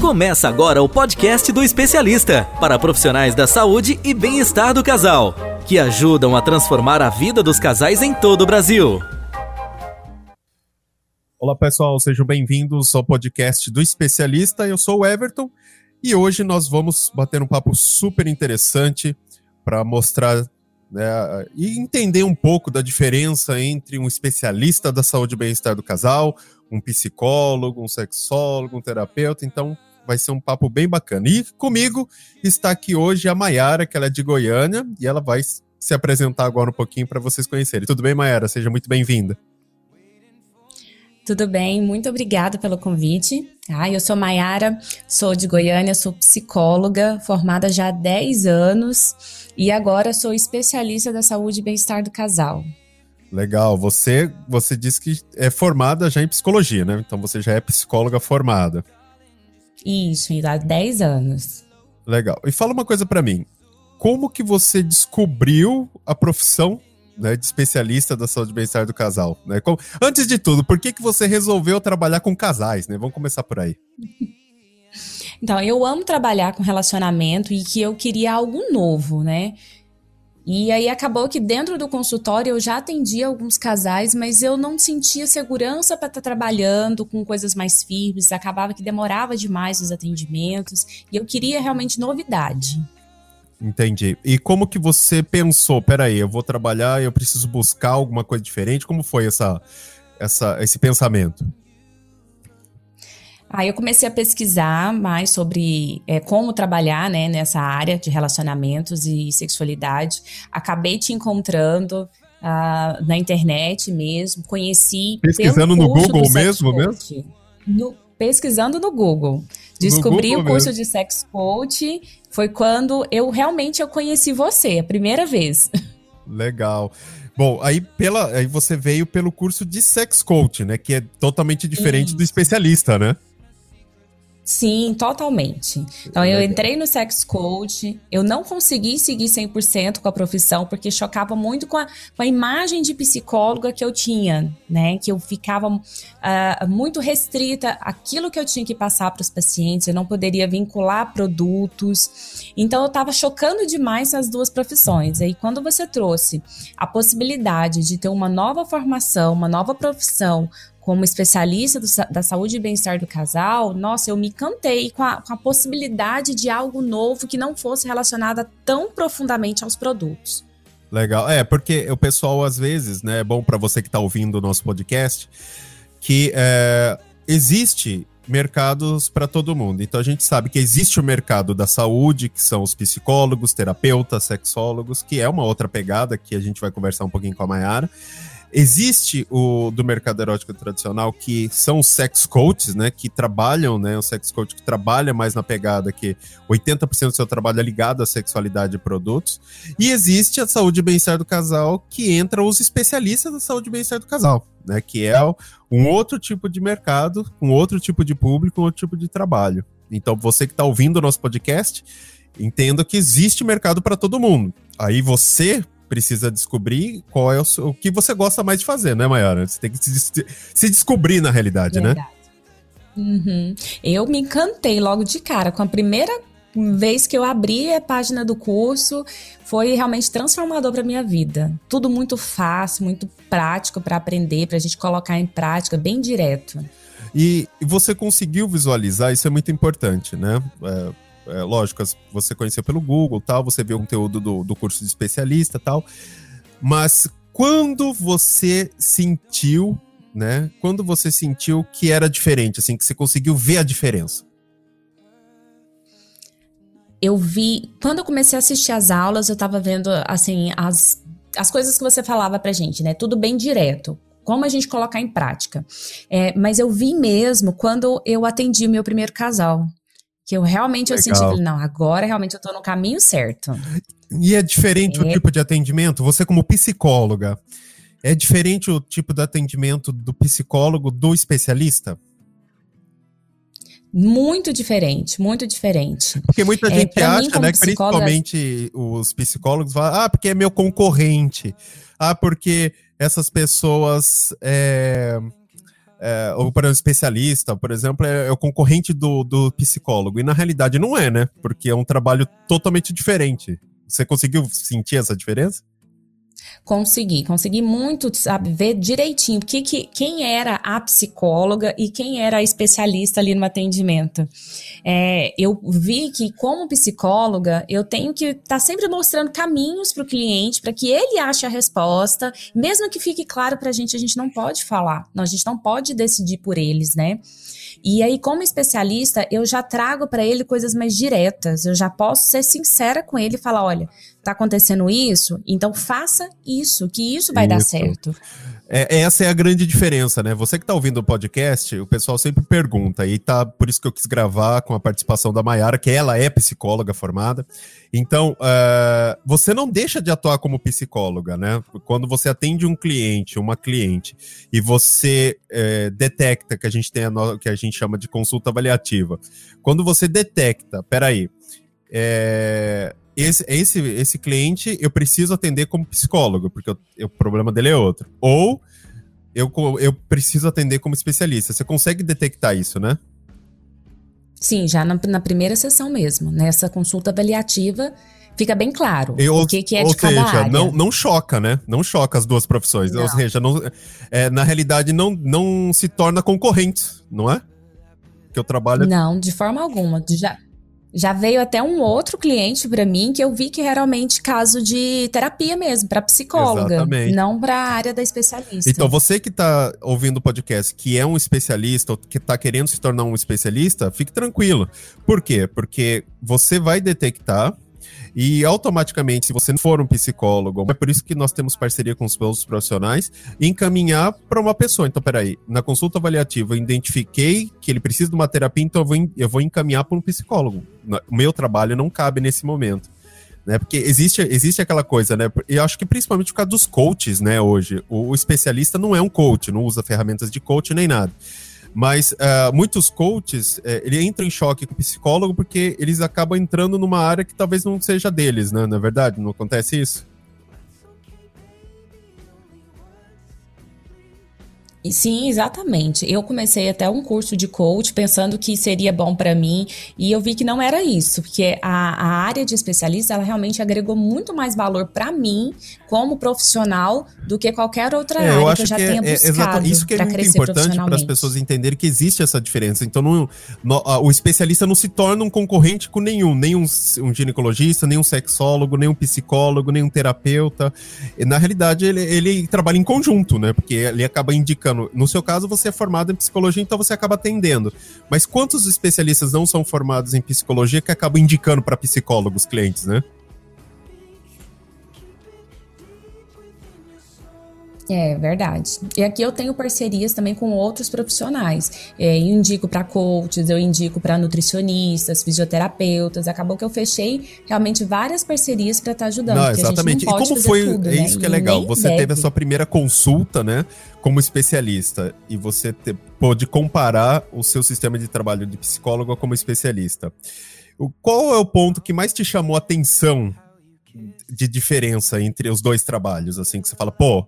Começa agora o podcast do especialista para profissionais da saúde e bem-estar do casal, que ajudam a transformar a vida dos casais em todo o Brasil. Olá pessoal, sejam bem-vindos ao podcast do especialista. Eu sou o Everton e hoje nós vamos bater um papo super interessante para mostrar né, e entender um pouco da diferença entre um especialista da saúde e bem-estar do casal, um psicólogo, um sexólogo, um terapeuta. Então, vai ser um papo bem bacana. E comigo está aqui hoje a Maiara, que ela é de Goiânia, e ela vai se apresentar agora um pouquinho para vocês conhecerem. Tudo bem, Maiara? Seja muito bem-vinda. Tudo bem, muito obrigada pelo convite. Ah, eu sou Maiara, sou de Goiânia, sou psicóloga, formada já há 10 anos e agora sou especialista da saúde e bem-estar do casal. Legal, você você disse que é formada já em psicologia, né? Então você já é psicóloga formada. Isso, há 10 anos. Legal. E fala uma coisa para mim. Como que você descobriu a profissão né, de especialista da saúde e bem-estar do casal? Né? Como... Antes de tudo, por que, que você resolveu trabalhar com casais? Né? Vamos começar por aí. Então, eu amo trabalhar com relacionamento e que eu queria algo novo, né? E aí acabou que dentro do consultório eu já atendia alguns casais, mas eu não sentia segurança para estar tá trabalhando com coisas mais firmes, acabava que demorava demais os atendimentos, e eu queria realmente novidade. Entendi. E como que você pensou, peraí, eu vou trabalhar, eu preciso buscar alguma coisa diferente? Como foi essa, essa, esse pensamento? Aí eu comecei a pesquisar mais sobre é, como trabalhar né, nessa área de relacionamentos e sexualidade. Acabei te encontrando uh, na internet mesmo, conheci. Pesquisando no Google mesmo, mesmo? No, pesquisando no Google. Descobri Google o curso mesmo. de sex coach. Foi quando eu realmente eu conheci você, a primeira vez. Legal. Bom, aí, pela, aí você veio pelo curso de sex coach, né? Que é totalmente diferente Isso. do especialista, né? Sim, totalmente. Então, eu entrei no Sex Coach, eu não consegui seguir 100% com a profissão, porque chocava muito com a, com a, imagem de psicóloga que eu tinha, né? Que eu ficava uh, muito restrita àquilo que eu tinha que passar para os pacientes, eu não poderia vincular produtos. Então, eu estava chocando demais as duas profissões. Aí, quando você trouxe a possibilidade de ter uma nova formação, uma nova profissão, como especialista do, da saúde e bem-estar do casal, nossa, eu me encantei com a, com a possibilidade de algo novo que não fosse relacionado tão profundamente aos produtos. Legal. É, porque o pessoal, às vezes, né, é bom para você que está ouvindo o nosso podcast, que é, existe mercados para todo mundo. Então a gente sabe que existe o mercado da saúde, que são os psicólogos, terapeutas, sexólogos, que é uma outra pegada que a gente vai conversar um pouquinho com a Mayara. Existe o do mercado erótico tradicional, que são os sex coaches, né? Que trabalham, né? O sex coach que trabalha mais na pegada que 80% do seu trabalho é ligado à sexualidade e produtos. E existe a saúde e bem-estar do casal, que entra os especialistas da saúde e bem-estar do casal, né? Que é um outro tipo de mercado, um outro tipo de público, um outro tipo de trabalho. Então, você que está ouvindo o nosso podcast, entenda que existe mercado para todo mundo. Aí você precisa descobrir qual é o, o, que você gosta mais de fazer, né, Mayara? Você tem que se, se descobrir na realidade, né? Verdade. né? Uhum. Eu me encantei logo de cara com a primeira vez que eu abri a página do curso, foi realmente transformador para minha vida. Tudo muito fácil, muito prático para aprender, para a gente colocar em prática, bem direto. E, e, você conseguiu visualizar, isso é muito importante, né? É, é, lógico, você conheceu pelo Google, tal, você viu o conteúdo do, do curso de especialista, tal. Mas quando você sentiu, né? Quando você sentiu que era diferente, assim, que você conseguiu ver a diferença? Eu vi, quando eu comecei a assistir as aulas, eu tava vendo, assim, as, as coisas que você falava pra gente, né? Tudo bem direto como a gente colocar em prática. É, mas eu vi mesmo quando eu atendi o meu primeiro casal. Que eu realmente Legal. eu senti, não, agora realmente eu tô no caminho certo. E é diferente é. o tipo de atendimento? Você como psicóloga, é diferente o tipo de atendimento do psicólogo do especialista? Muito diferente, muito diferente. Porque muita é, gente acha, né, que principalmente os psicólogos falam, ah, porque é meu concorrente. Ah, porque essas pessoas é, é, ou para um especialista, por exemplo, é, é, o concorrente do, do psicólogo. E na realidade não é, né? Porque é um trabalho totalmente diferente. Você conseguiu sentir essa diferença? Consegui, consegui muito, sabe, ver direitinho que, que, quem era a psicóloga e quem era a especialista ali no atendimento. É, eu vi que, como psicóloga, eu tenho que estar tá sempre mostrando caminhos para o cliente, para que ele ache a resposta, mesmo que fique claro para a gente, a gente não pode falar, a gente não pode decidir por eles, né? E aí, como especialista, eu já trago para ele coisas mais diretas. Eu já posso ser sincera com ele e falar: olha, tá acontecendo isso, então faça isso, que isso vai isso. dar certo. É, essa é a grande diferença, né? Você que está ouvindo o podcast, o pessoal sempre pergunta, e tá por isso que eu quis gravar com a participação da Mayara, que ela é psicóloga formada. Então, uh, você não deixa de atuar como psicóloga, né? Quando você atende um cliente, uma cliente, e você uh, detecta que a gente tem a no... que a gente chama de consulta avaliativa. Quando você detecta, peraí, é, esse, esse, esse cliente eu preciso atender como psicólogo, porque eu, o problema dele é outro. Ou eu, eu preciso atender como especialista. Você consegue detectar isso, né? Sim, já na, na primeira sessão mesmo. Nessa consulta avaliativa, fica bem claro e, o que, que é de cada seja, área. Não, não choca, né? Não choca as duas profissões. Não. Ou seja, não, é, na realidade não, não se torna concorrente, não é? Que eu trabalho. Não, de forma alguma. Já, já veio até um outro cliente para mim que eu vi que é realmente caso de terapia mesmo, para psicóloga, Exatamente. não para a área da especialista. Então, você que está ouvindo o podcast, que é um especialista ou que está querendo se tornar um especialista, fique tranquilo. Por quê? Porque você vai detectar e automaticamente, se você não for um psicólogo, é por isso que nós temos parceria com os outros profissionais, encaminhar para uma pessoa. Então, peraí, na consulta avaliativa eu identifiquei que ele precisa de uma terapia, então eu vou, eu vou encaminhar para um psicólogo. O meu trabalho não cabe nesse momento. Né, porque existe, existe aquela coisa, né? E acho que principalmente por causa dos coaches, né, hoje. O, o especialista não é um coach, não usa ferramentas de coach nem nada. Mas uh, muitos coaches, uh, ele entra em choque com o psicólogo porque eles acabam entrando numa área que talvez não seja deles, né? Na é verdade, não acontece isso? Sim, exatamente. Eu comecei até um curso de coach pensando que seria bom para mim e eu vi que não era isso, porque a, a área de especialista ela realmente agregou muito mais valor para mim como profissional do que qualquer outra é, área que eu já que tenha é, buscado. É, isso que é muito importante para as pessoas entenderem que existe essa diferença. Então, não, no, o especialista não se torna um concorrente com nenhum, nem um, um ginecologista, nem um sexólogo, nem um psicólogo, nem um terapeuta. E, na realidade, ele, ele trabalha em conjunto, né? Porque ele acaba indicando no seu caso, você é formado em psicologia, então você acaba atendendo. Mas quantos especialistas não são formados em psicologia que acabam indicando para psicólogos clientes, né? É verdade. E aqui eu tenho parcerias também com outros profissionais. É, eu indico para coaches, eu indico para nutricionistas, fisioterapeutas. Acabou que eu fechei realmente várias parcerias para estar tá ajudando. Não, exatamente. Não e como foi? Tudo, é né? isso que é legal. Você deve. teve a sua primeira consulta, né, como especialista, e você te, pôde comparar o seu sistema de trabalho de psicólogo como especialista. Qual é o ponto que mais te chamou a atenção de diferença entre os dois trabalhos, assim, que você fala, pô,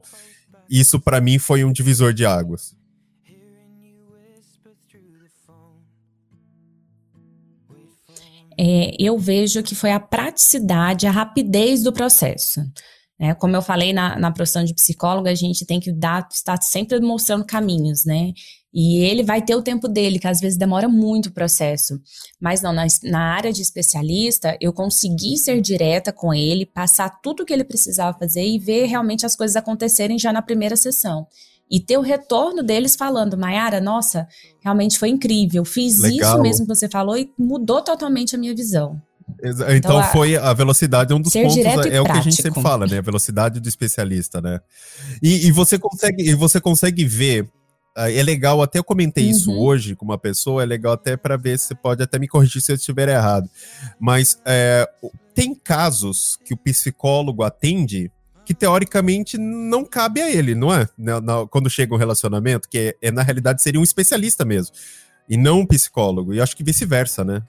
isso para mim foi um divisor de águas. É, eu vejo que foi a praticidade, a rapidez do processo. É, como eu falei na, na profissão de psicóloga, a gente tem que dar, estar sempre mostrando caminhos, né? E ele vai ter o tempo dele, que às vezes demora muito o processo. Mas não, na, na área de especialista, eu consegui ser direta com ele, passar tudo o que ele precisava fazer e ver realmente as coisas acontecerem já na primeira sessão. E ter o retorno deles falando, Mayara, nossa, realmente foi incrível, fiz Legal. isso mesmo que você falou e mudou totalmente a minha visão. Então, então foi a velocidade é um dos pontos, é, o que a gente sempre fala, né? A velocidade do especialista, né? E, e você consegue, e você consegue ver é legal, até eu comentei uhum. isso hoje com uma pessoa, é legal até para ver se você pode até me corrigir se eu estiver errado. Mas é, tem casos que o psicólogo atende que teoricamente não cabe a ele, não é? Na, na, quando chega um relacionamento, que é, é, na realidade seria um especialista mesmo, e não um psicólogo. E acho que vice-versa, né?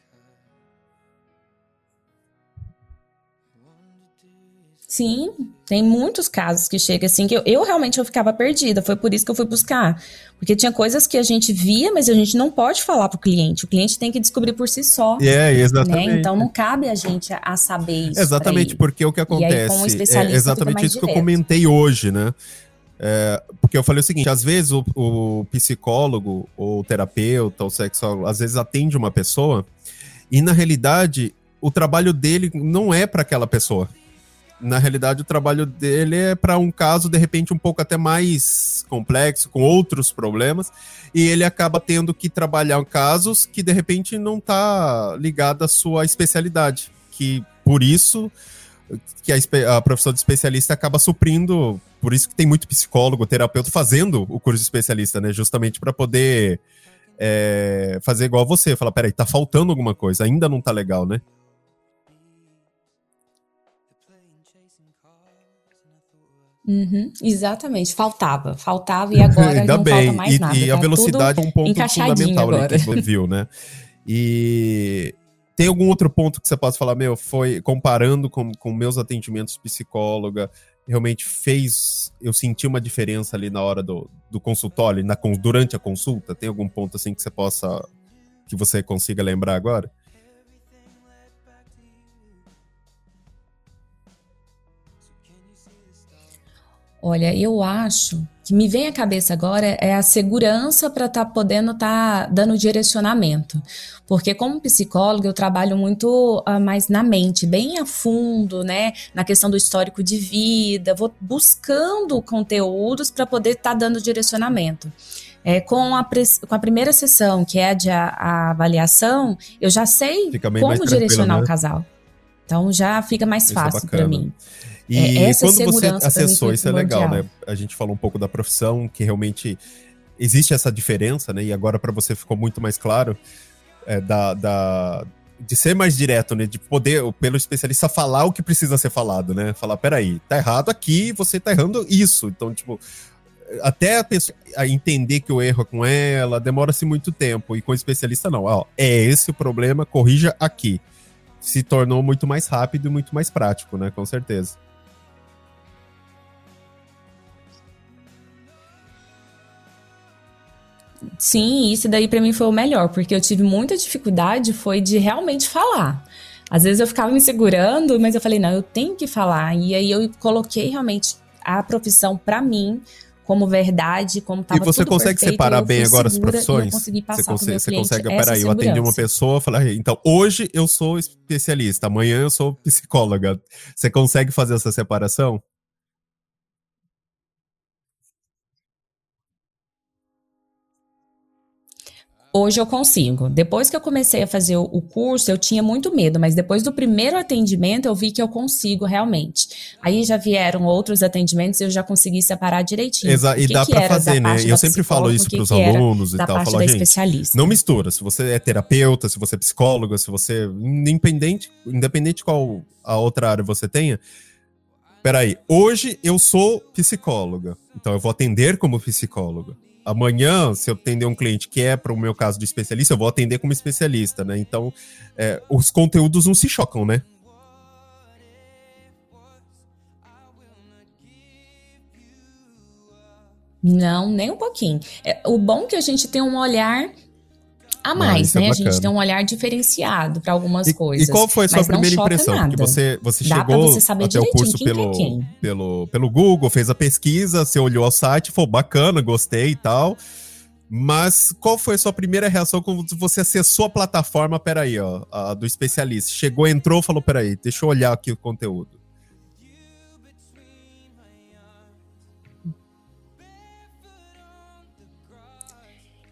Sim, tem muitos casos que chega assim que eu, eu, realmente eu ficava perdida. Foi por isso que eu fui buscar. Porque tinha coisas que a gente via, mas a gente não pode falar pro cliente. O cliente tem que descobrir por si só. É, exatamente. Né? Então não cabe a gente a saber isso. Exatamente, porque o que acontece. Aí, é exatamente isso direto. que eu comentei hoje, né? É, porque eu falei o seguinte: às vezes o, o psicólogo, ou o terapeuta, ou sexólogo, às vezes atende uma pessoa e na realidade o trabalho dele não é para aquela pessoa na realidade, o trabalho dele é para um caso, de repente, um pouco até mais complexo, com outros problemas, e ele acaba tendo que trabalhar casos que, de repente, não está ligado à sua especialidade. Que, por isso, que a, a profissão de especialista acaba suprindo, por isso que tem muito psicólogo, terapeuta fazendo o curso de especialista, né? Justamente para poder é, fazer igual você, falar, peraí, tá faltando alguma coisa, ainda não tá legal, né? Uhum, exatamente, faltava, faltava e agora Ainda não bem. falta mais e, nada. E tá a velocidade é um ponto fundamental agora. que você viu, né? E tem algum outro ponto que você possa falar, meu, foi comparando com, com meus atendimentos psicóloga, realmente fez eu senti uma diferença ali na hora do, do consultório, na, durante a consulta? Tem algum ponto assim que você possa, que você consiga lembrar agora? Olha, eu acho que me vem à cabeça agora é a segurança para estar tá podendo estar tá dando direcionamento. Porque como psicóloga eu trabalho muito uh, mais na mente, bem a fundo, né, na questão do histórico de vida, vou buscando conteúdos para poder estar tá dando direcionamento. É, com, a, com a primeira sessão, que é a de a, a avaliação, eu já sei como direcionar né? o casal. Então já fica mais isso é fácil é para mim. E é, quando você acessou, isso é legal, né? A gente falou um pouco da profissão, que realmente existe essa diferença, né? E agora para você ficou muito mais claro é, da, da, de ser mais direto, né? De poder, pelo especialista, falar o que precisa ser falado, né? Falar, peraí, tá errado aqui, você tá errando isso. Então, tipo, até a pessoa a entender que o erro é com ela, demora-se muito tempo. E com o especialista, não. Ó, é esse o problema, corrija aqui. Se tornou muito mais rápido e muito mais prático, né? Com certeza. Sim, isso daí para mim foi o melhor, porque eu tive muita dificuldade foi de realmente falar. Às vezes eu ficava me segurando, mas eu falei, não, eu tenho que falar. E aí eu coloquei realmente a profissão para mim como verdade, como tava E você consegue perfeito, separar bem agora as profissões? você consegue, você consegue peraí, eu atendi uma pessoa, falar, então, hoje eu sou especialista, amanhã eu sou psicóloga. Você consegue fazer essa separação? Hoje eu consigo. Depois que eu comecei a fazer o curso, eu tinha muito medo, mas depois do primeiro atendimento eu vi que eu consigo realmente. Aí já vieram outros atendimentos e eu já consegui separar direitinho. Exato, e dá para fazer, né? Eu sempre falo isso para os alunos e tal, falo, gente, especialista. não mistura. Se você é terapeuta, se você é psicóloga, se você independente, independente qual a outra área você tenha, peraí, hoje eu sou psicóloga, então eu vou atender como psicóloga amanhã, se eu atender um cliente que é, para o meu caso, de especialista, eu vou atender como especialista, né? Então, é, os conteúdos não se chocam, né? Não, nem um pouquinho. É, o bom é que a gente tem um olhar a mais, né? É a gente tem um olhar diferenciado para algumas e, coisas. E qual foi a sua primeira impressão? Nada. Porque você, você chegou você até o curso é pelo, é pelo, pelo Google, fez a pesquisa, você olhou o site, foi bacana, gostei e tal. Mas qual foi a sua primeira reação quando você acessou a plataforma, peraí, ó, a, do especialista? Chegou, entrou, falou, peraí, deixa eu olhar aqui o conteúdo.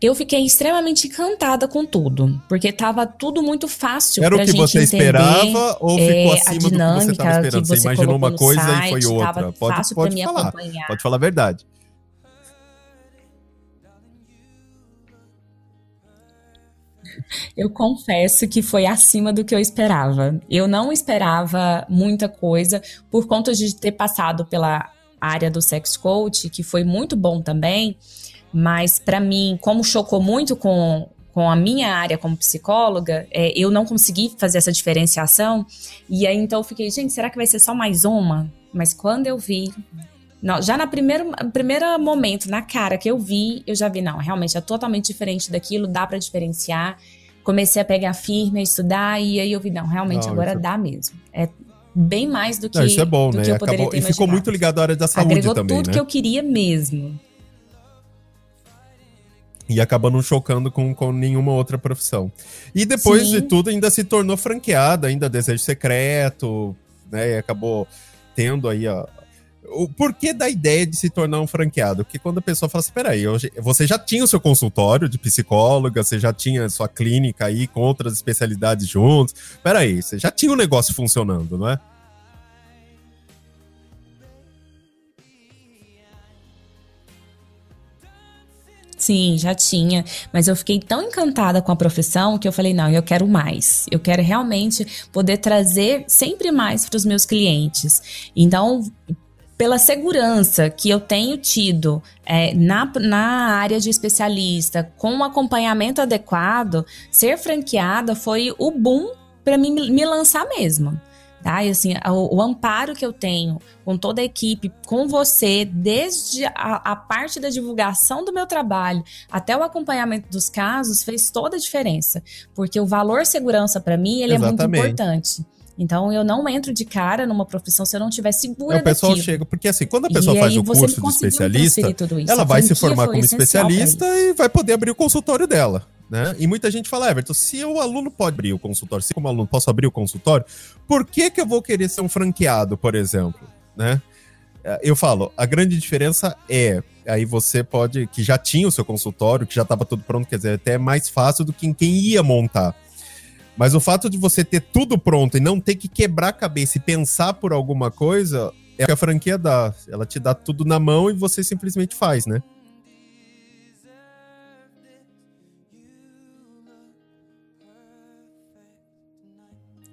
Eu fiquei extremamente encantada com tudo, porque estava tudo muito fácil Era o que você esperava ou ficou é, acima do que você estava esperando? Você, você imaginou uma coisa site, e foi outra. Pode, pode falar. Acompanhar. Pode falar a verdade. Eu confesso que foi acima do que eu esperava. Eu não esperava muita coisa por conta de ter passado pela área do sex coach, que foi muito bom também. Mas para mim, como chocou muito com, com a minha área como psicóloga, é, eu não consegui fazer essa diferenciação. E aí então eu fiquei, gente, será que vai ser só mais uma? Mas quando eu vi, não, já na primeira primeiro momento, na cara que eu vi, eu já vi, não, realmente é totalmente diferente daquilo, dá para diferenciar. Comecei a pegar firme, a estudar, e aí eu vi, não, realmente não, agora isso... dá mesmo. É bem mais do que, não, isso é bom, né? Acabou, E ficou muito ligado à área da saúde Agregou também, tudo né? que eu queria mesmo. E acaba não chocando com, com nenhuma outra profissão. E depois Sim. de tudo, ainda se tornou franqueada, ainda Desejo Secreto, né? E acabou tendo aí a, o porquê da ideia de se tornar um franqueado? Porque quando a pessoa fala assim, peraí, você já tinha o seu consultório de psicóloga, você já tinha sua clínica aí com outras especialidades juntos, peraí, você já tinha o um negócio funcionando, não é? Sim, já tinha. Mas eu fiquei tão encantada com a profissão que eu falei: não, eu quero mais. Eu quero realmente poder trazer sempre mais para os meus clientes. Então, pela segurança que eu tenho tido é, na, na área de especialista, com um acompanhamento adequado, ser franqueada foi o boom para mim me lançar mesmo tá? E assim, o, o, amparo que eu tenho com toda a equipe, com você, desde a, a, parte da divulgação do meu trabalho até o acompanhamento dos casos, fez toda a diferença, porque o valor segurança para mim ele Exatamente. é muito importante. Então eu não entro de cara numa profissão se eu não tiver segura é, O pessoal daquilo. chega, porque assim, quando a pessoa faz o curso de especialista, ela vai se formar como especialista e vai poder abrir o consultório dela. Né? E muita gente fala, Everton, se o aluno pode abrir o consultório, se como aluno posso abrir o consultório, por que, que eu vou querer ser um franqueado, por exemplo? Né? É, eu falo, a grande diferença é, aí você pode, que já tinha o seu consultório, que já estava tudo pronto, quer dizer, até é mais fácil do que quem ia montar. Mas o fato de você ter tudo pronto e não ter que quebrar a cabeça e pensar por alguma coisa, é o que a franquia dá. Ela te dá tudo na mão e você simplesmente faz, né?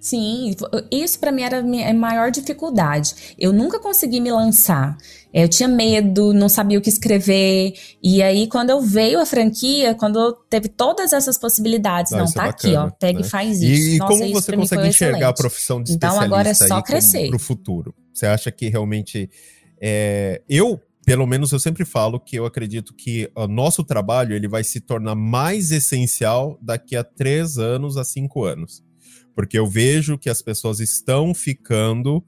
Sim, isso para mim era a maior dificuldade. Eu nunca consegui me lançar. Eu tinha medo, não sabia o que escrever. E aí, quando eu veio a franquia, quando teve todas essas possibilidades, não, não tá é aqui, ó, pega né? e faz isso. E, Nossa, como você consegue enxergar excelente. a profissão de especialista Então agora é só crescer. Para o futuro? Você acha que realmente é... eu pelo menos eu sempre falo que eu acredito que o nosso trabalho ele vai se tornar mais essencial daqui a três anos a cinco anos porque eu vejo que as pessoas estão ficando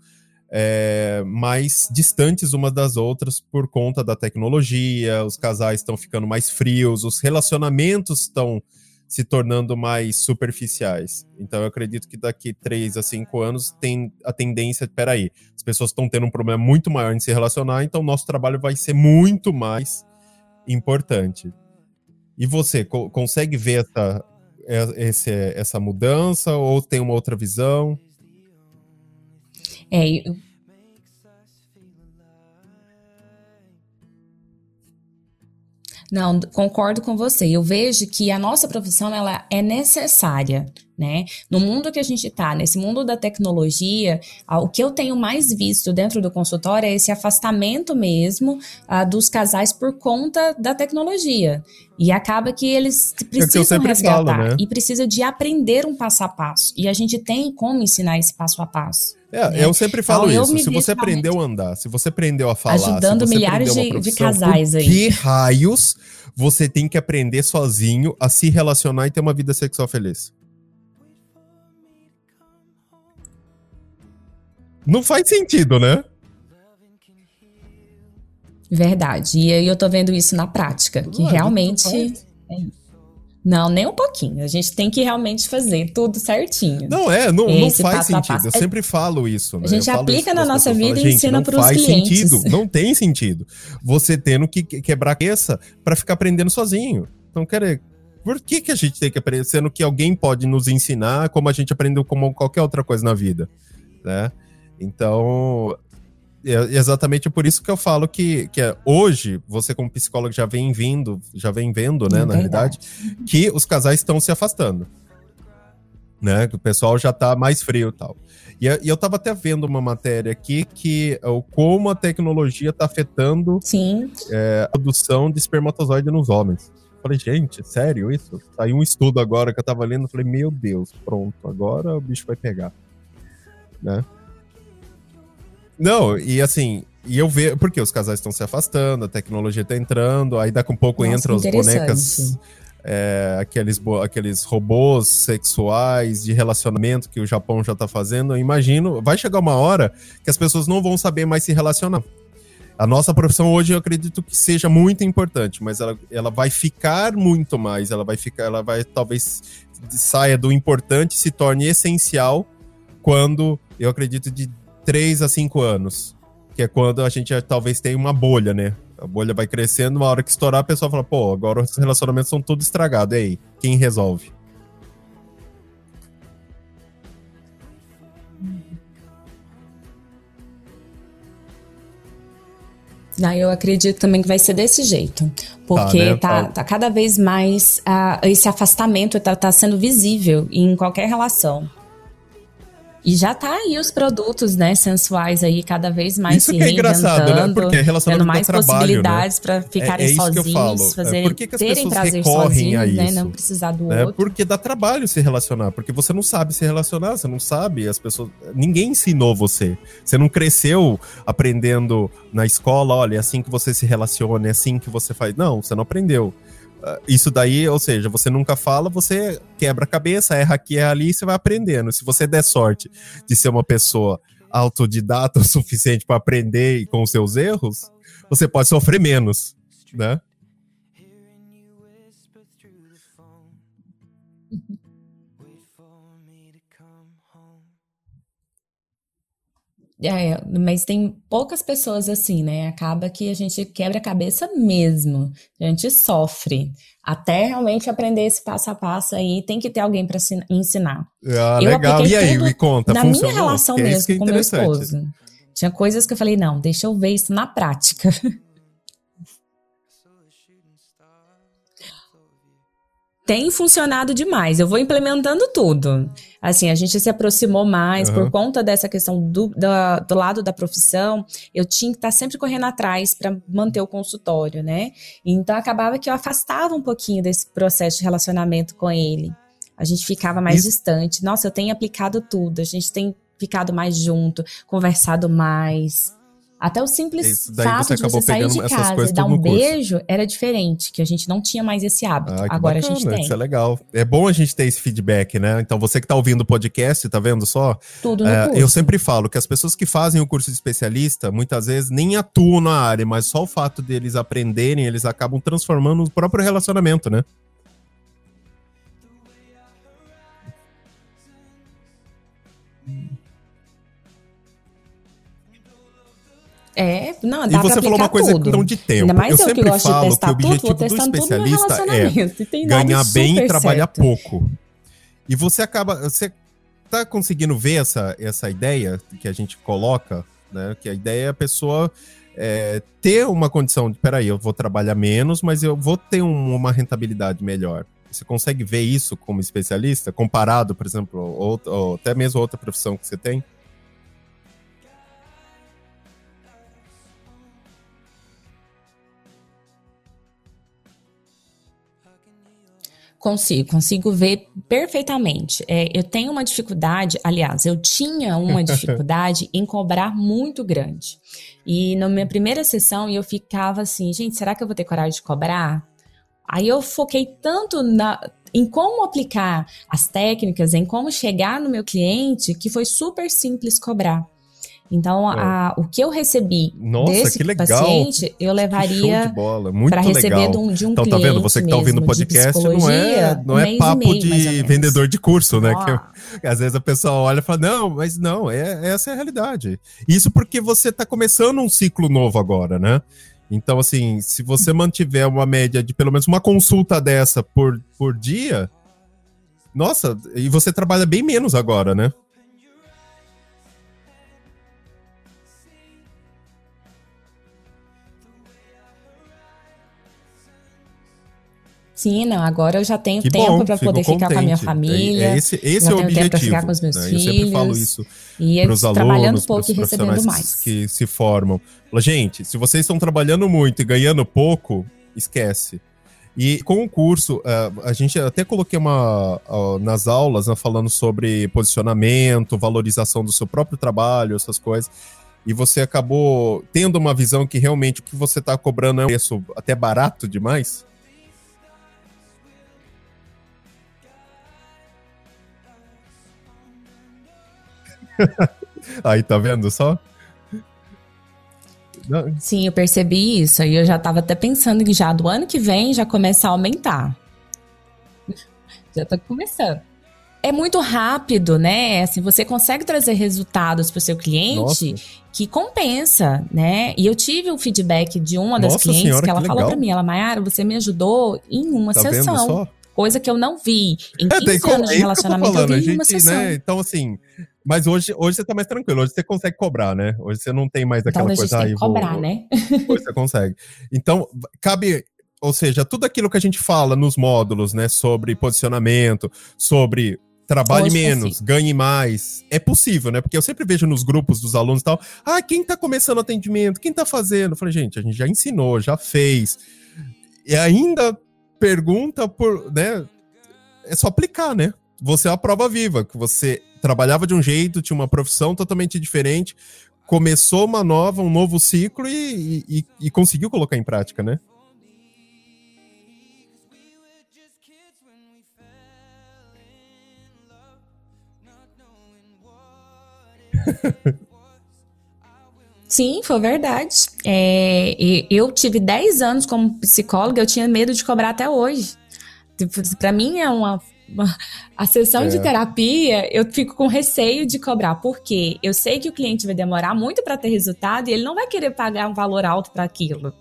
é, mais distantes umas das outras por conta da tecnologia, os casais estão ficando mais frios, os relacionamentos estão se tornando mais superficiais. Então eu acredito que daqui três a cinco anos tem a tendência, peraí, as pessoas estão tendo um problema muito maior em se relacionar, então nosso trabalho vai ser muito mais importante. E você co consegue ver essa, esse, essa mudança ou tem uma outra visão? É, eu... Não, concordo com você. Eu vejo que a nossa profissão ela é necessária né? No mundo que a gente está, nesse mundo da tecnologia, o que eu tenho mais visto dentro do consultório é esse afastamento mesmo uh, dos casais por conta da tecnologia. E acaba que eles é precisam é resgatar falo, né? e precisa de aprender um passo a passo. E a gente tem como ensinar esse passo a passo. É, né? eu sempre falo então, isso. Se você aprendeu a andar, se você aprendeu a falar, ajudando milhares de, de casais aí. Que raios você tem que aprender sozinho a se relacionar e ter uma vida sexual feliz? Não faz sentido, né? Verdade. E aí eu tô vendo isso na prática, que realmente. É não, nem um pouquinho. A gente tem que realmente fazer tudo certinho. Não é, não, não faz sentido. Eu sempre falo isso. Né? A gente aplica na nossa vida e ensina para os clientes. Sentido, não tem sentido. Você tendo que quebrar a cabeça para ficar aprendendo sozinho. Então, querer. Por que, que a gente tem que aprender? Sendo que alguém pode nos ensinar como a gente aprendeu como qualquer outra coisa na vida. Né? Então, é exatamente por isso que eu falo que, que é, hoje você como psicólogo já vem vindo, já vem vendo, né, é na verdade, que os casais estão se afastando. Né, que o pessoal já tá mais frio e tal. E, e eu tava até vendo uma matéria aqui que o como a tecnologia tá afetando Sim. É, a produção de espermatozoide nos homens. Falei, gente, sério isso? Saiu um estudo agora que eu tava lendo, falei, meu Deus, pronto, agora o bicho vai pegar. Né? Não, e assim, e eu vejo, porque os casais estão se afastando, a tecnologia tá entrando, aí daqui a um pouco Nossa, entra as bonecas, é, aqueles, aqueles robôs sexuais de relacionamento que o Japão já tá fazendo. Eu imagino, vai chegar uma hora que as pessoas não vão saber mais se relacionar. A nossa profissão hoje eu acredito que seja muito importante, mas ela, ela vai ficar muito mais, ela vai ficar, ela vai talvez saia do importante e se torne essencial quando eu acredito de 3 a 5 anos, que é quando a gente talvez tenha uma bolha, né? A bolha vai crescendo, uma hora que estourar, a pessoa fala, pô, agora os relacionamentos são tudo estragados. E aí, quem resolve? Ah, eu acredito também que vai ser desse jeito. Porque tá, né? tá, tá cada vez mais. Uh, esse afastamento está tá sendo visível em qualquer relação. E já tá aí os produtos, né, sensuais aí, cada vez mais isso se que é engraçado, né? Porque é tendo mais trabalho, possibilidades né? para ficarem é, é sozinhos, fazerem, Por que que as terem prazer sozinhos, né, não precisar do é, outro. Porque dá trabalho se relacionar, porque você não sabe se relacionar, você não sabe, as pessoas, ninguém ensinou você. Você não cresceu aprendendo na escola, olha, é assim que você se relaciona, é assim que você faz. Não, você não aprendeu. Ah, isso daí, ou seja, você nunca fala, você quebra a cabeça, erra aqui, erra ali e você vai aprendendo. Se você der sorte de ser uma pessoa autodidata o suficiente para aprender com os seus erros, você pode sofrer menos, né? É, mas tem poucas pessoas assim, né? Acaba que a gente quebra a cabeça mesmo. A gente sofre. Até realmente aprender esse passo a passo aí, tem que ter alguém para ensinar. Ah, eu legal. E aí, me conta, Na funcionou? minha relação é mesmo é com meu esposo. Tinha coisas que eu falei, não, deixa eu ver isso na prática. tem funcionado demais. Eu vou implementando tudo. Assim, a gente se aproximou mais uhum. por conta dessa questão do, do, do, lado da profissão. Eu tinha que estar sempre correndo atrás para manter o consultório, né? Então acabava que eu afastava um pouquinho desse processo de relacionamento com ele. A gente ficava mais Isso. distante. Nossa, eu tenho aplicado tudo. A gente tem ficado mais junto, conversado mais. Até o simples fato de você sair de casa e dar um beijo era diferente, que a gente não tinha mais esse hábito. Ah, Agora bacana, a gente tem. Isso é legal. É bom a gente ter esse feedback, né? Então você que está ouvindo o podcast, tá vendo só? Tudo no é, curso. Eu sempre falo que as pessoas que fazem o curso de especialista, muitas vezes nem atuam na área, mas só o fato deles aprenderem, eles acabam transformando o próprio relacionamento, né? É, não, dá E você falou uma coisa tudo. questão de tempo. Ainda mais eu, eu sempre que falo que o objetivo tudo, do especialista é ganhar bem e trabalhar certo. pouco. E você acaba, você tá conseguindo ver essa, essa ideia que a gente coloca, né? Que a ideia é a pessoa é, ter uma condição de, peraí, eu vou trabalhar menos, mas eu vou ter um, uma rentabilidade melhor. Você consegue ver isso como especialista, comparado, por exemplo, ou, ou até mesmo outra profissão que você tem? Consigo, consigo ver perfeitamente. É, eu tenho uma dificuldade, aliás, eu tinha uma dificuldade em cobrar muito grande. E na minha primeira sessão eu ficava assim, gente, será que eu vou ter coragem de cobrar? Aí eu foquei tanto na, em como aplicar as técnicas, em como chegar no meu cliente, que foi super simples cobrar. Então, é. a, o que eu recebi Nossa, desse paciente, eu levaria para receber de um, de um então, cliente. tá vendo? Você que tá ouvindo o podcast não é, não é papo meio, de vendedor de curso, né? Que, às vezes a pessoa olha e fala: não, mas não, é, essa é a realidade. Isso porque você tá começando um ciclo novo agora, né? Então, assim, se você mantiver uma média de pelo menos uma consulta dessa por, por dia, nossa, e você trabalha bem menos agora, né? Sim, não, agora eu já tenho que tempo para poder contente. ficar com a minha família. É, esse esse é o objetivo. Tempo ficar com os meus né? filhos. Eu sempre falo isso e para os alunos, trabalhando pouco e recebendo mais. que se formam. Gente, se vocês estão trabalhando muito e ganhando pouco, esquece. E com o curso, uh, a gente até coloquei uma nas aulas né, falando sobre posicionamento, valorização do seu próprio trabalho, essas coisas. E você acabou tendo uma visão que realmente o que você está cobrando é um preço até barato demais? Aí, tá vendo só? Sim, eu percebi isso. E eu já estava até pensando que já do ano que vem já começa a aumentar. já tá começando. É muito rápido, né? Assim, você consegue trazer resultados para o seu cliente Nossa. que compensa, né? E eu tive o feedback de uma das Nossa clientes senhora, que ela que falou para mim, ela, Mayara, você me ajudou em uma tá sessão. Coisa que eu não vi. Em 15 é, anos de relacionamento, eu, eu vi em uma sessão. Né? Então, assim, mas hoje, hoje você tá mais tranquilo, hoje você consegue cobrar, né? Hoje você não tem mais então, aquela então, coisa. Que cobrar, vou... né? Hoje você consegue. Então, cabe. Ou seja, tudo aquilo que a gente fala nos módulos, né? Sobre posicionamento, sobre trabalhe hoje menos, ganhe mais. É possível, né? Porque eu sempre vejo nos grupos dos alunos e tal. Ah, quem tá começando atendimento? Quem tá fazendo? Eu falei, gente, a gente já ensinou, já fez. E ainda pergunta por, né? É só aplicar, né? Você é a prova viva, que você trabalhava de um jeito, tinha uma profissão totalmente diferente, começou uma nova, um novo ciclo e, e, e conseguiu colocar em prática, né? Sim, foi verdade. É, eu tive 10 anos como psicóloga, eu tinha medo de cobrar até hoje. Tipo, Para mim é uma a sessão é. de terapia, eu fico com receio de cobrar, porque eu sei que o cliente vai demorar muito para ter resultado e ele não vai querer pagar um valor alto para aquilo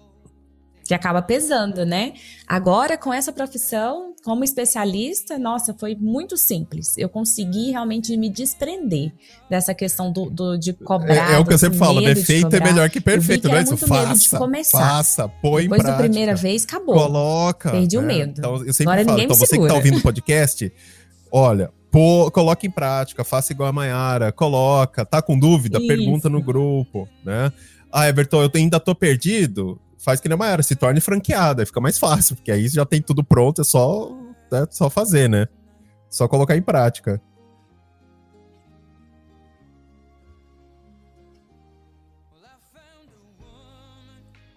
que acaba pesando, né? Agora, com essa profissão, como especialista, nossa, foi muito simples. Eu consegui realmente me desprender dessa questão do, do de cobrar. É, é o que eu sempre falo, defeito é melhor que perfeito, né? Isso, faça, faça, põe Depois da primeira vez, acabou. Coloca. Perdi né? o medo. Então, eu sempre Agora falo, então você que tá ouvindo o podcast, olha, Pô, coloca em prática, faça igual a Mayara, coloca, tá com dúvida, Isso. pergunta no grupo, né? Ah, Everton, eu ainda tô perdido faz que nem uma era, se torne franqueada, fica mais fácil, porque aí já tem tudo pronto, é só, é só fazer, né? Só colocar em prática.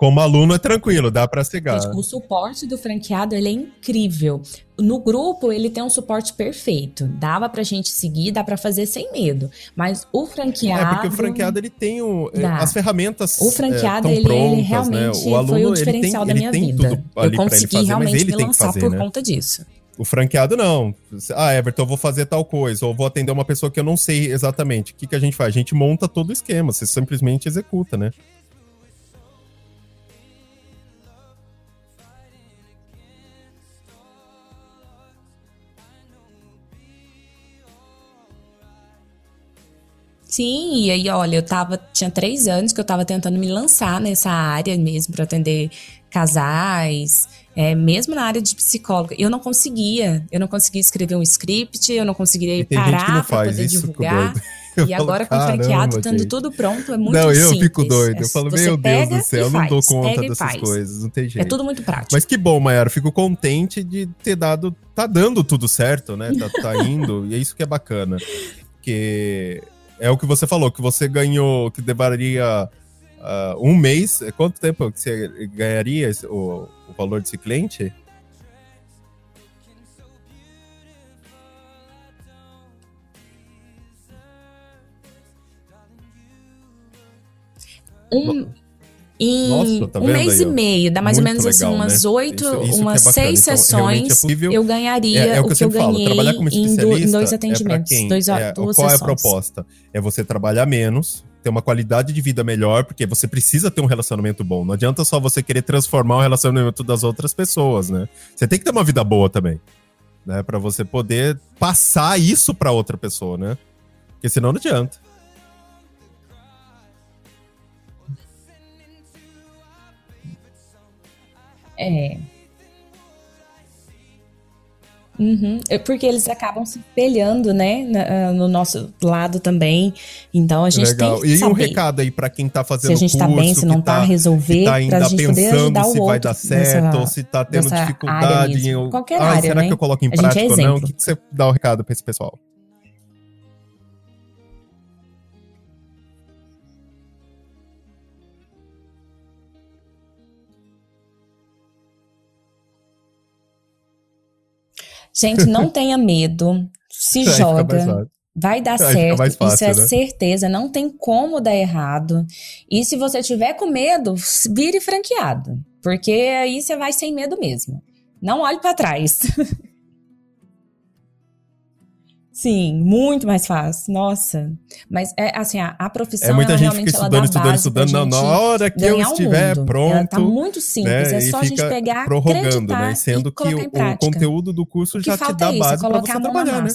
Como aluno é tranquilo, dá para cegar. O suporte do franqueado ele é incrível. No grupo ele tem um suporte perfeito. Dava pra gente seguir, dá para fazer sem medo. Mas o franqueado. É porque o franqueado ele tem o, é, as ferramentas. O franqueado é, ele, prontas, ele, realmente né? o aluno, foi o diferencial tem, da minha vida. Eu consegui fazer, realmente me lançar fazer, por né? conta disso. O franqueado não. Ah, Everton, eu vou fazer tal coisa, ou vou atender uma pessoa que eu não sei exatamente. O que, que a gente faz? A gente monta todo o esquema, você simplesmente executa, né? Sim, e aí, olha, eu tava. Tinha três anos que eu tava tentando me lançar nessa área mesmo para atender casais, é, mesmo na área de psicóloga. Eu não conseguia. Eu não conseguia escrever um script, eu não conseguia parar para poder divulgar. E agora com o franqueado, tendo tudo pronto, é muito simples. Não, eu fico doido. Eu falo, Você meu Deus do céu, eu não dou conta dessas coisas. Não tem jeito. É tudo muito prático. Mas que bom, Mayara. Fico contente de ter dado. Tá dando tudo certo, né? Tá, tá indo. e é isso que é bacana. Porque é o que você falou, que você ganhou, que levaria uh, um mês. Quanto tempo que você ganharia esse, o, o valor desse cliente? Um, em Nossa, tá um mês aí, e meio, dá mais ou menos assim, legal, assim, umas oito, né? isso, isso umas é seis então, sessões, é eu ganharia é, é o que, eu, ganhei Trabalhar como em, do, em dois é atendimentos. É dois, é, duas qual sessões. é a proposta? É você trabalhar menos, ter uma qualidade de vida melhor, porque você precisa ter um relacionamento bom. Não adianta só você querer transformar o relacionamento das outras pessoas, né? Você tem que ter uma vida boa também, né? Para você poder passar isso para outra pessoa, né? Porque senão não adianta. É. Uhum. É porque eles acabam se espelhando, né, ah, no nosso lado também. Então a gente Legal. tem que. E um recado aí para quem tá fazendo se a gente curso, tá bem, se não tá, tá resolver, tá ainda pensando se vai dar certo nessa, ou se tá tendo dificuldade em qualquer ah, área, será né? que eu coloco em a prática é ou não? O que, que você dá o um recado para esse pessoal? Gente, não tenha medo, se joga. Vai dar certo, fácil, isso é né? certeza, não tem como dar errado. E se você tiver com medo, vire franqueado, porque aí você vai sem medo mesmo. Não olhe para trás. Sim, muito mais fácil. Nossa. Mas é assim, a, a profissão é, muita ela gente fica estudando, estudando, estudando. Não, na hora que eu estiver pronto. Ela tá muito simples. Né, é só a gente pegar, prorrogando, né? Sendo que o, o, conteúdo do curso já te dá é isso, base para você trabalhar, né?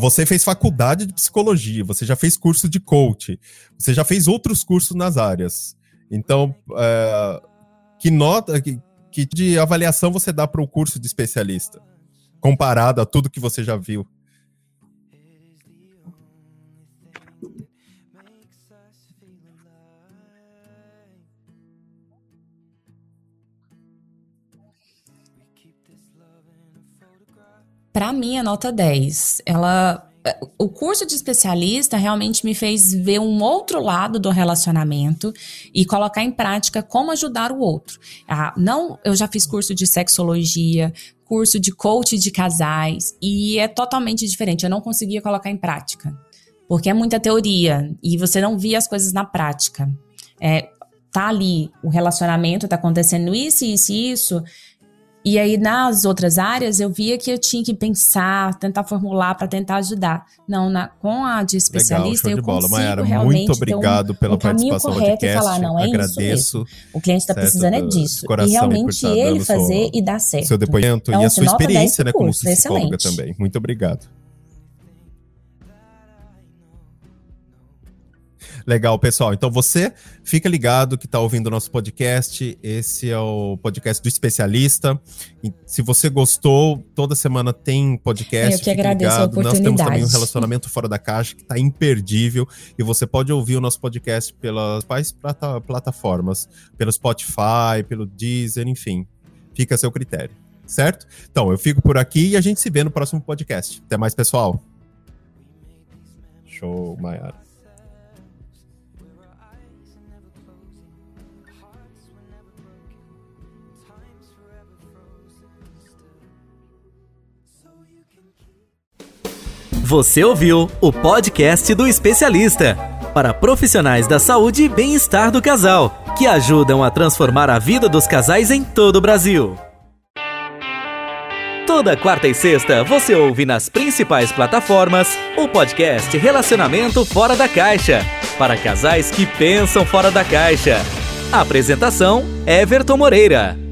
Você fez faculdade de psicologia, você já fez curso de coach, você já fez outros cursos nas áreas. Então, é, que nota, que, que de avaliação você dá para o curso de especialista? Comparado a tudo que você já viu? Para mim, a nota 10. Ela o curso de especialista realmente me fez ver um outro lado do relacionamento e colocar em prática como ajudar o outro. Ah, não, eu já fiz curso de sexologia, curso de coach de casais e é totalmente diferente. Eu não conseguia colocar em prática porque é muita teoria e você não via as coisas na prática. É, tá ali o relacionamento, tá acontecendo isso, isso, isso e aí, nas outras áreas, eu via que eu tinha que pensar, tentar formular para tentar ajudar. Não, na, com a de especialista, Legal, eu de bola. consigo Mayara, realmente muito obrigado um, pela um participação no podcast. E falar, não, é Agradeço. Isso mesmo. O cliente está precisando é disso. E realmente ele fazer e dar certo. Seu depoimento então, e a sua experiência né, como psicóloga excelente. também. Muito obrigado. Legal, pessoal. Então você fica ligado que está ouvindo o nosso podcast. Esse é o podcast do especialista. E se você gostou, toda semana tem podcast. Eu que agradeço ligado. a oportunidade. Nós temos também um relacionamento fora da caixa que está imperdível. E você pode ouvir o nosso podcast pelas plata plataformas, pelo Spotify, pelo Deezer, enfim. Fica a seu critério, certo? Então, eu fico por aqui e a gente se vê no próximo podcast. Até mais, pessoal. Show, Maiara. Você ouviu o podcast do especialista para profissionais da saúde e bem-estar do casal, que ajudam a transformar a vida dos casais em todo o Brasil. Toda quarta e sexta você ouve nas principais plataformas o podcast Relacionamento Fora da Caixa para casais que pensam fora da caixa. Apresentação: Everton Moreira.